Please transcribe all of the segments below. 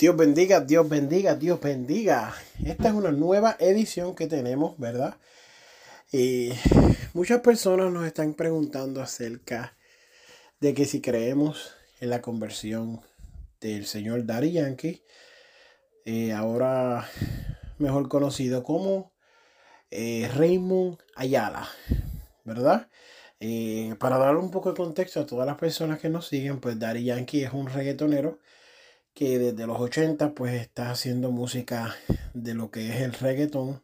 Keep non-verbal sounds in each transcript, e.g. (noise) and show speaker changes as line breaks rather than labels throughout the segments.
Dios bendiga, Dios bendiga, Dios bendiga. Esta es una nueva edición que tenemos, ¿verdad? Y muchas personas nos están preguntando acerca de que si creemos en la conversión del señor Daddy Yankee, eh, ahora mejor conocido como eh, Raymond Ayala, ¿verdad? Eh, para dar un poco de contexto a todas las personas que nos siguen, pues Daddy Yankee es un reggaetonero que desde los 80 pues está haciendo música de lo que es el reggaetón.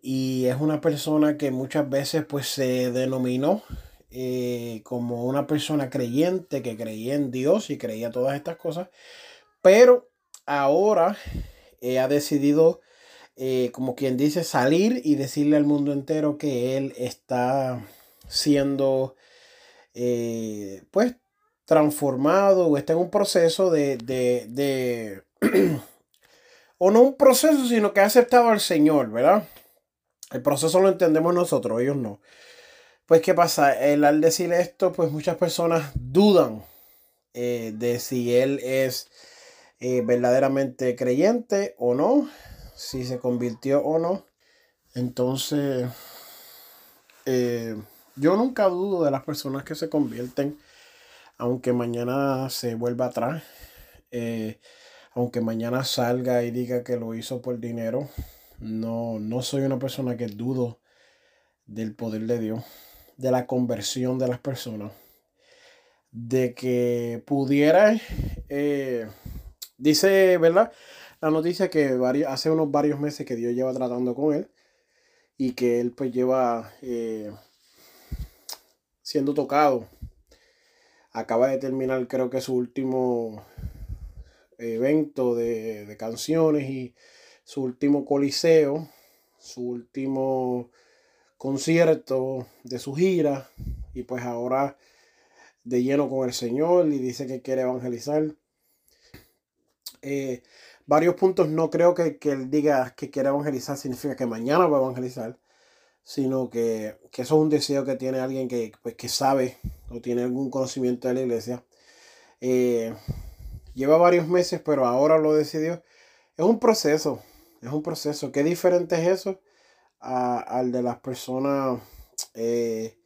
Y es una persona que muchas veces pues se denominó eh, como una persona creyente que creía en Dios y creía todas estas cosas. Pero ahora eh, ha decidido eh, como quien dice salir y decirle al mundo entero que él está siendo pues transformado o está en un proceso de, de, (clears throat) o no un proceso, sino que ha aceptado al Señor, ¿verdad? El proceso lo entendemos nosotros, ellos no. Pues, ¿qué pasa? Él, al decir esto, pues muchas personas dudan eh, de si él es eh, verdaderamente creyente o no, si se convirtió o no. Entonces, eh, yo nunca dudo de las personas que se convierten aunque mañana se vuelva atrás, eh, aunque mañana salga y diga que lo hizo por dinero, no, no soy una persona que dudo del poder de Dios, de la conversión de las personas, de que pudiera, eh, dice, ¿verdad? La noticia que hace unos varios meses que Dios lleva tratando con él y que él pues lleva eh, siendo tocado acaba de terminar creo que su último evento de, canciones y su último coliseo, su último concierto de su gira y pues ahora de lleno con el Señor y dice que quiere evangelizar. Eh, varios puntos no creo que, que, él diga que quiere evangelizar significa que mañana va a evangelizar sino que, eso es un deseo que tiene alguien que, pues, que sabe o tiene algún conocimiento de la iglesia. Eh, lleva varios meses, pero ahora lo decidió. Es un proceso, es un proceso. ¿Qué diferente es eso al de las personas, eh,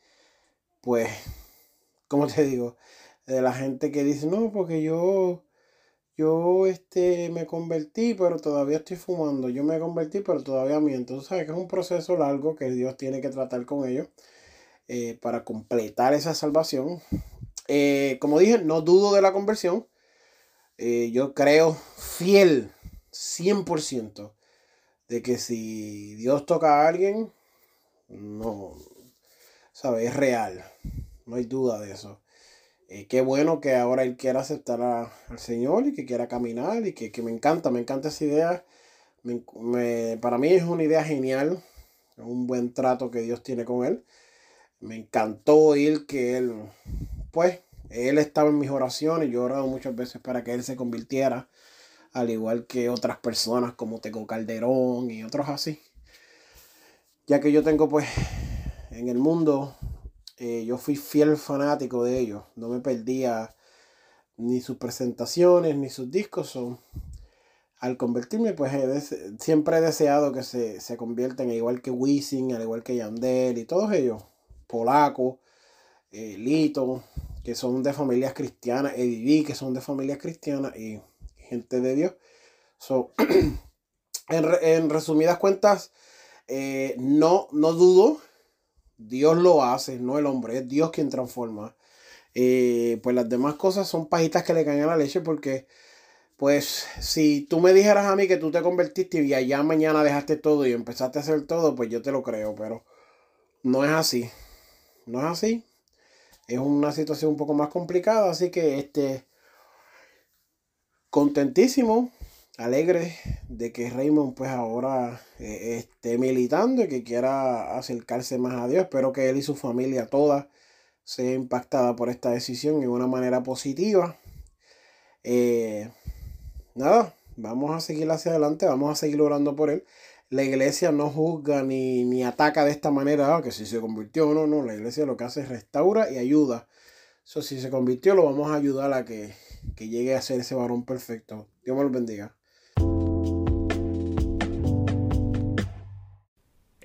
pues, ¿cómo te digo? De la gente que dice, no, porque yo yo este, me convertí, pero todavía estoy fumando. Yo me convertí, pero todavía miento. Entonces, sabes que es un proceso largo que Dios tiene que tratar con ellos eh, para completar esa salvación. Eh, como dije, no dudo de la conversión. Eh, yo creo fiel, 100%, de que si Dios toca a alguien, no, ¿sabes? Es real. No hay duda de eso. Eh, qué bueno que ahora él quiera aceptar al Señor y que quiera caminar y que, me encanta, me encanta esa idea. para mí es una idea genial, un buen trato que Dios tiene con él. Me encantó oír que él, pues, él estaba en mis oraciones. Yo he orado muchas veces para que él se convirtiera, al igual que otras personas como Teco Calderón y otros así. Ya que yo tengo, pues, en el mundo eh, yo fui fiel fanático de ellos. No me perdía ni sus presentaciones ni sus discos. Son, al convertirme, pues siempre he deseado que se, se conviertan igual que Wisin, al igual que Yandel y todos ellos. Polaco, eh, Lito, que son de familias cristianas, Eddie que son de familias cristianas y gente de Dios. So, (clears throat) en, resumidas cuentas, eh, no, no dudo Dios lo hace, no el hombre, es Dios quien transforma. Eh, pues las demás cosas son pajitas que le caen a la leche porque, pues, si tú me dijeras a mí que tú te convertiste y allá mañana dejaste todo y empezaste a hacer todo, pues yo te lo creo, pero no es así. No es así. Es una situación un poco más complicada, así que este... contentísimo, alegre de que Raymond pues ahora eh, esté militando y que quiera acercarse más a Dios. Espero que él y su familia toda sea impactada por esta decisión de una manera positiva. Eh, nada, vamos a seguir hacia adelante, vamos a seguir orando por él. La iglesia no juzga ni, ni ataca de esta manera, ah, que si se convirtió o no, no, la iglesia lo que hace es restaura y ayuda. Eso si se convirtió, lo vamos a ayudar a que, que llegue a ser ese varón perfecto. Dios me lo bendiga.